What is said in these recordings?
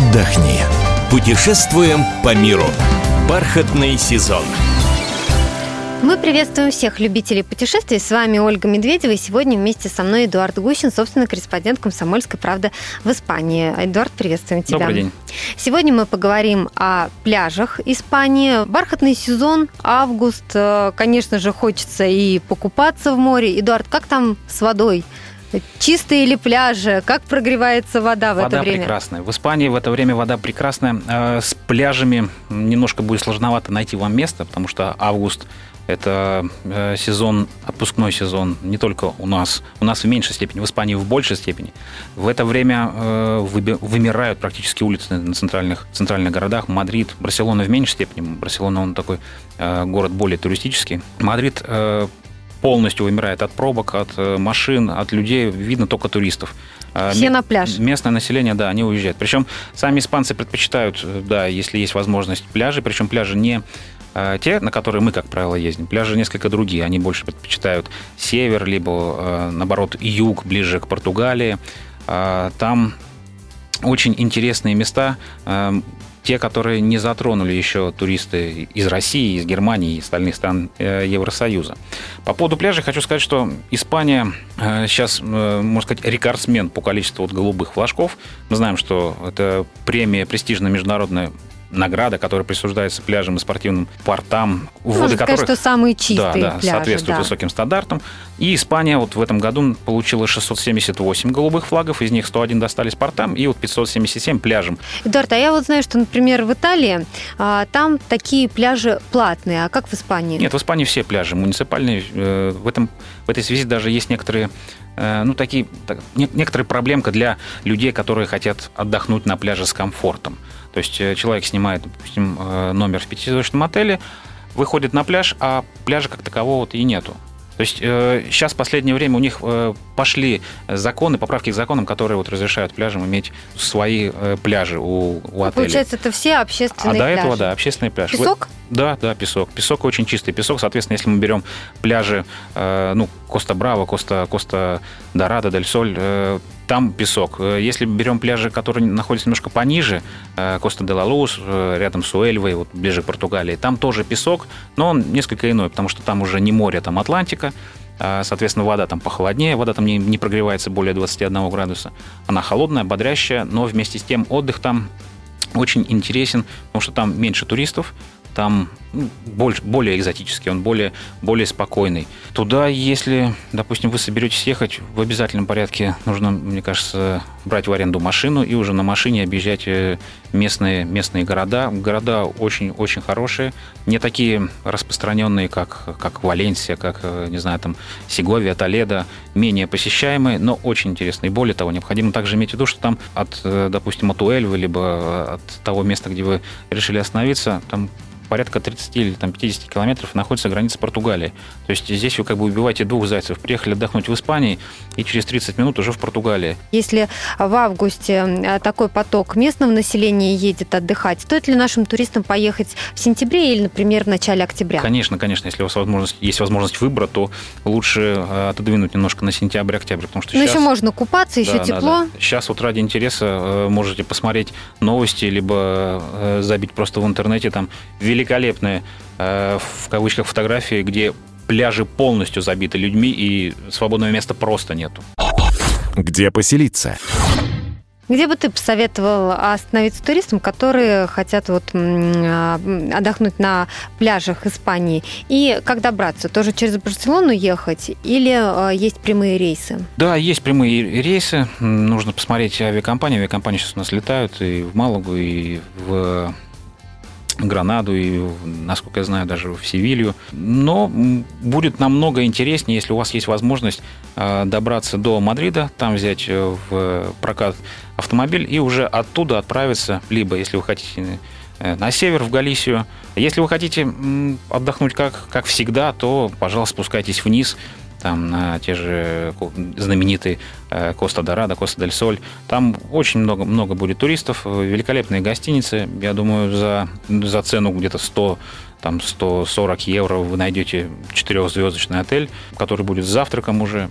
отдохни. Путешествуем по миру. Бархатный сезон. Мы приветствуем всех любителей путешествий. С вами Ольга Медведева. И сегодня вместе со мной Эдуард Гущин, собственно, корреспондент «Комсомольской правды» в Испании. Эдуард, приветствуем тебя. Добрый день. Сегодня мы поговорим о пляжах Испании. Бархатный сезон, август. Э, конечно же, хочется и покупаться в море. Эдуард, как там с водой? Чистые ли пляжи? Как прогревается вода в вода это время? Вода прекрасная. В Испании в это время вода прекрасная. Э, с пляжами немножко будет сложновато найти вам место, потому что август это э, сезон, отпускной сезон не только у нас, у нас в меньшей степени, в Испании в большей степени. В это время э, вымирают практически улицы на центральных, центральных городах. Мадрид, Барселона в меньшей степени. Барселона, он такой город более туристический. Мадрид полностью вымирает от пробок, от машин, от людей. Видно только туристов. Все на пляж. Местное население, да, они уезжают. Причем сами испанцы предпочитают, да, если есть возможность, пляжи. Причем пляжи не Э, те, на которые мы, как правило, ездим, пляжи несколько другие. Они больше предпочитают север, либо, э, наоборот, юг, ближе к Португалии. Э, там очень интересные места, те, которые не затронули еще туристы из России, из Германии и остальных стран Евросоюза. По поводу пляжей хочу сказать, что Испания сейчас, можно сказать, рекордсмен по количеству вот голубых флажков. Мы знаем, что это премия престижная международная награда, которая присуждается пляжам и спортивным портам, Можно воды сказать, которых что самые чистые да, да, пляжи, соответствуют да. высоким стандартам. И Испания вот в этом году получила 678 голубых флагов, из них 101 достались портам и вот 577 пляжам. Эдуард, а я вот знаю, что, например, в Италии а, там такие пляжи платные, а как в Испании? Нет, в Испании все пляжи муниципальные. Э, в, этом, в этой связи даже есть некоторые ну, такие, так, некоторые проблемка для людей, которые хотят отдохнуть на пляже с комфортом. То есть э, человек снимает, допустим, э, номер в пятизвездочном отеле, выходит на пляж, а пляжа как такового и нету. То есть э, сейчас в последнее время у них э, пошли законы, поправки к законам, которые вот разрешают пляжам иметь свои э, пляжи у, у отелей. Получается, это все общественные пляжи. А до этого, да, общественный пляж. Песок? Вы... Да, да, песок. Песок очень чистый песок. Соответственно, если мы берем пляжи, э, ну, Коста Браво, Коста, Коста Дорадо, Дель Соль, э, там песок. Э, если берем пляжи, которые находятся немножко пониже, э, Коста де ла Лус, э, рядом с Уэльвой, вот ближе к Португалии, там тоже песок, но он несколько иной, потому что там уже не море, там Атлантика, а, соответственно, вода там похолоднее, вода там не прогревается более 21 градуса. Она холодная, бодрящая, но вместе с тем отдых там очень интересен, потому что там меньше туристов, там ну, больше, более экзотический, он более, более спокойный. Туда, если, допустим, вы соберетесь ехать, в обязательном порядке нужно, мне кажется, брать в аренду машину и уже на машине объезжать э, местные, местные города. Города очень-очень хорошие, не такие распространенные, как, как Валенсия, как, э, не знаю, там, Сеговия, Толедо, менее посещаемые, но очень интересные. Более того, необходимо также иметь в виду, что там от, э, допустим, от Уэльвы, либо от того места, где вы решили остановиться, там порядка 30 или там, 50 километров находится граница Португалии. То есть здесь вы как бы убиваете двух зайцев. Приехали отдохнуть в Испании и через 30 минут уже в Португалии. Если в августе э, такой поток местного населения едет отдыхать, стоит ли нашим туристам поехать в сентябре или, например, в начале октября? Конечно, конечно. Если у вас возможность, есть возможность выбора, то лучше э, отодвинуть немножко на сентябрь-октябрь, потому что Но сейчас... еще можно купаться, еще да, тепло. Да, да. Сейчас вот ради интереса э, можете посмотреть новости, либо забить просто в интернете там великолепные, э, в кавычках, фотографии, где пляжи полностью забиты людьми и свободного места просто нету. Где поселиться? Где бы ты посоветовал остановиться туристам, которые хотят вот а, отдохнуть на пляжах Испании? И как добраться? Тоже через Барселону ехать или а, есть прямые рейсы? Да, есть прямые рейсы. Нужно посмотреть авиакомпании. Авиакомпании сейчас у нас летают и в Малагу, и в Гранаду и, насколько я знаю, даже в Севилью. Но будет намного интереснее, если у вас есть возможность э, добраться до Мадрида, там взять э, в прокат автомобиль и уже оттуда отправиться, либо, если вы хотите э, на север, в Галисию. Если вы хотите отдохнуть как, как всегда, то, пожалуйста, спускайтесь вниз там на те же знаменитые э, Коста Дорадо, Коста Дель Соль. Там очень много, много будет туристов, великолепные гостиницы. Я думаю, за, за цену где-то 100 там 140 евро вы найдете четырехзвездочный отель, который будет с завтраком уже.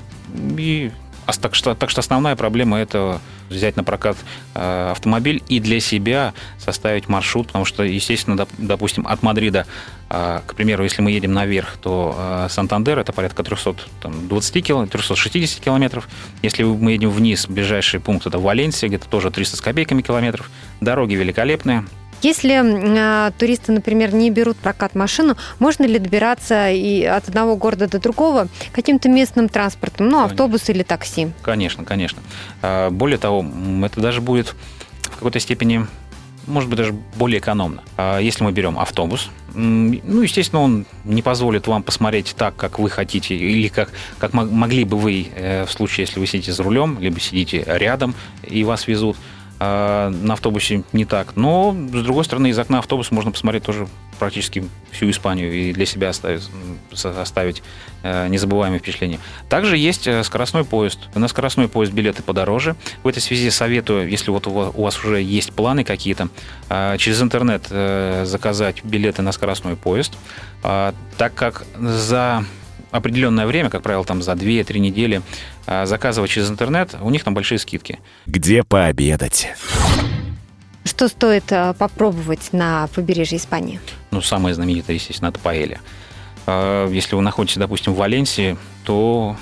И А так что, так что основная проблема это взять на прокат э, автомобиль и для себя составить маршрут, потому что, естественно, доп, допустим, от Мадрида, э, к примеру, если мы едем наверх, то э, Сантандер это порядка 320 километров, 360 километров. Если мы едем вниз, ближайший пункт это Валенсия, где-то тоже 300 с копейками километров. Дороги великолепные, если э, туристы, например, не берут прокат машину, можно ли добираться и от одного города до другого каким-то местным транспортом, ну, конечно. автобус или такси? Конечно, конечно. А, более того, это даже будет в какой-то степени может быть, даже более экономно. А если мы берем автобус, ну, естественно, он не позволит вам посмотреть так, как вы хотите, или как, как могли бы вы э, в случае, если вы сидите за рулем, либо сидите рядом и вас везут. А, на автобусе не так. Но, с другой стороны, из окна автобуса можно посмотреть тоже практически всю Испанию и для себя оставить, оставить э, незабываемое впечатление. Также есть э, скоростной поезд. На скоростной поезд билеты подороже. В этой связи советую, если вот у вас уже есть планы какие-то, э, через интернет заказать билеты на скоростной поезд, так как за определенное время, как правило, там за 2-3 недели, а, заказывать через интернет, у них там большие скидки. Где пообедать? Что стоит а, попробовать на побережье Испании? Ну, самое знаменитое, естественно, это паэлья. А, если вы находитесь, допустим, в Валенсии, то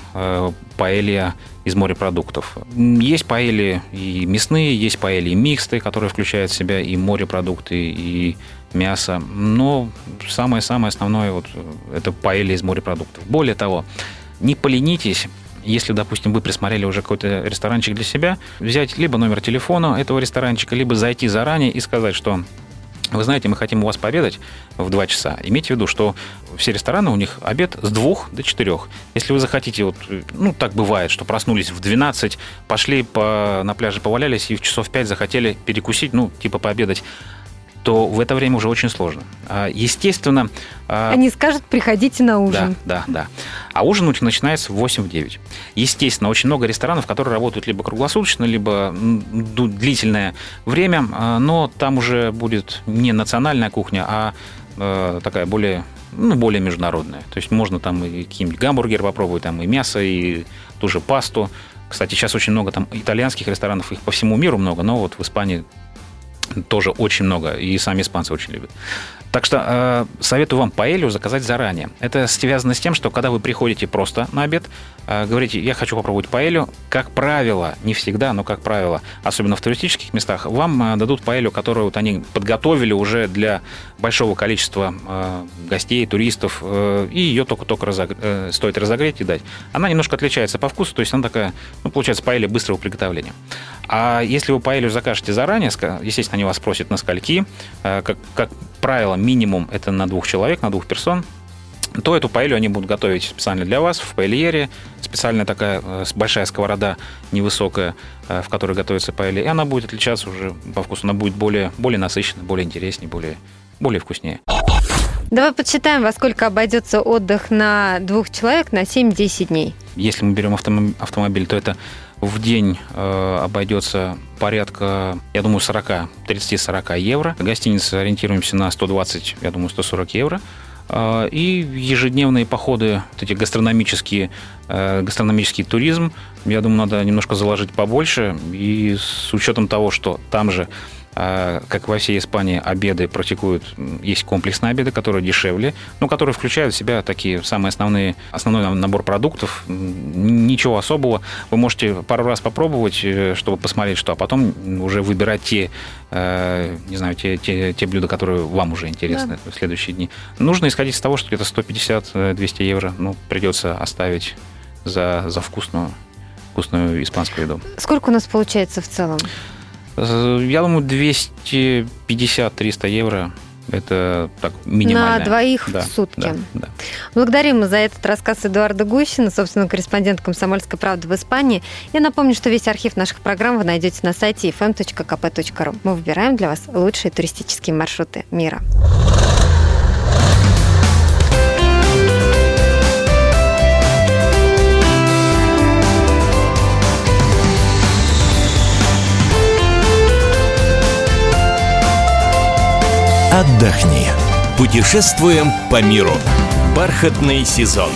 паэлья из морепродуктов. Есть паэли и мясные, есть паэли и миксты, которые включают в себя и морепродукты, и мясо. Но самое-самое основное вот, это паэли из морепродуктов. Более того, не поленитесь если, допустим, вы присмотрели уже какой-то ресторанчик для себя, взять либо номер телефона этого ресторанчика, либо зайти заранее и сказать, что вы знаете, мы хотим у вас пообедать в 2 часа. Имейте в виду, что все рестораны, у них обед с 2 до 4. Если вы захотите, вот, ну, так бывает, что проснулись в 12, пошли по, на пляже повалялись и в часов 5 захотели перекусить, ну, типа пообедать то в это время уже очень сложно. А, естественно... А, Они скажут, приходите на ужин. Да, да, да. А ужин у них начинается в 8-9. Естественно, очень много ресторанов, которые работают либо круглосуточно, либо длительное время, а, но там уже будет не национальная кухня, а такая более ну, более международная. То есть можно там и какие-нибудь гамбургеры попробовать, там и мясо, и ту же пасту. Кстати, сейчас очень много там итальянских ресторанов, их по всему миру много, но вот в Испании тоже очень много, и сами испанцы очень любят. Так что э, советую вам паэлью заказать заранее. Это связано с тем, что когда вы приходите просто на обед, говорите, я хочу попробовать паэлью, как правило, не всегда, но как правило, особенно в туристических местах, вам э, дадут паэлью, которую вот они подготовили уже для большого количества э, гостей, туристов, э, и ее только-только разогр... э, стоит разогреть и дать. Она немножко отличается по вкусу, то есть она такая, ну, получается, паэлья быстрого приготовления. А если вы паэлью закажете заранее, естественно, они вас просят на скольки, э, как, как правило, минимум это на двух человек, на двух персон, то эту паэлью они будут готовить специально для вас в паэльере. Специальная такая э, большая сковорода невысокая, э, в которой готовится паэлья. И она будет отличаться уже по вкусу. Она будет более, более насыщенной, более интереснее, более, более вкуснее. Давай подсчитаем, во сколько обойдется отдых на двух человек на 7-10 дней. Если мы берем автомобиль, то это в день э, обойдется порядка, я думаю, 40, 30-40 евро. Гостиницы ориентируемся на 120, я думаю, 140 евро. Э, и ежедневные походы, вот эти гастрономические, э, гастрономический туризм, я думаю, надо немножко заложить побольше. И с учетом того, что там же а, как во всей Испании, обеды практикуют, есть комплексные обеды, которые дешевле, но которые включают в себя такие самые основные, основной набор продуктов. Ничего особого. Вы можете пару раз попробовать, э, чтобы посмотреть, что, а потом уже выбирать те, э, не знаю, те, те, те блюда, которые вам уже интересны да. в следующие дни. Нужно исходить из того, что где-то 150-200 евро ну, придется оставить за, за вкусную, вкусную испанскую еду. Сколько у нас получается в целом? Я думаю, 250-300 евро это так минимально. На двоих да, в сутки. Да, да. Благодарим за этот рассказ Эдуарда Гущина, собственно, корреспондент «Комсомольской правды» в Испании. Я напомню, что весь архив наших программ вы найдете на сайте fm.kp.ru. Мы выбираем для вас лучшие туристические маршруты мира. Отдохни. Путешествуем по миру. Бархатный сезон.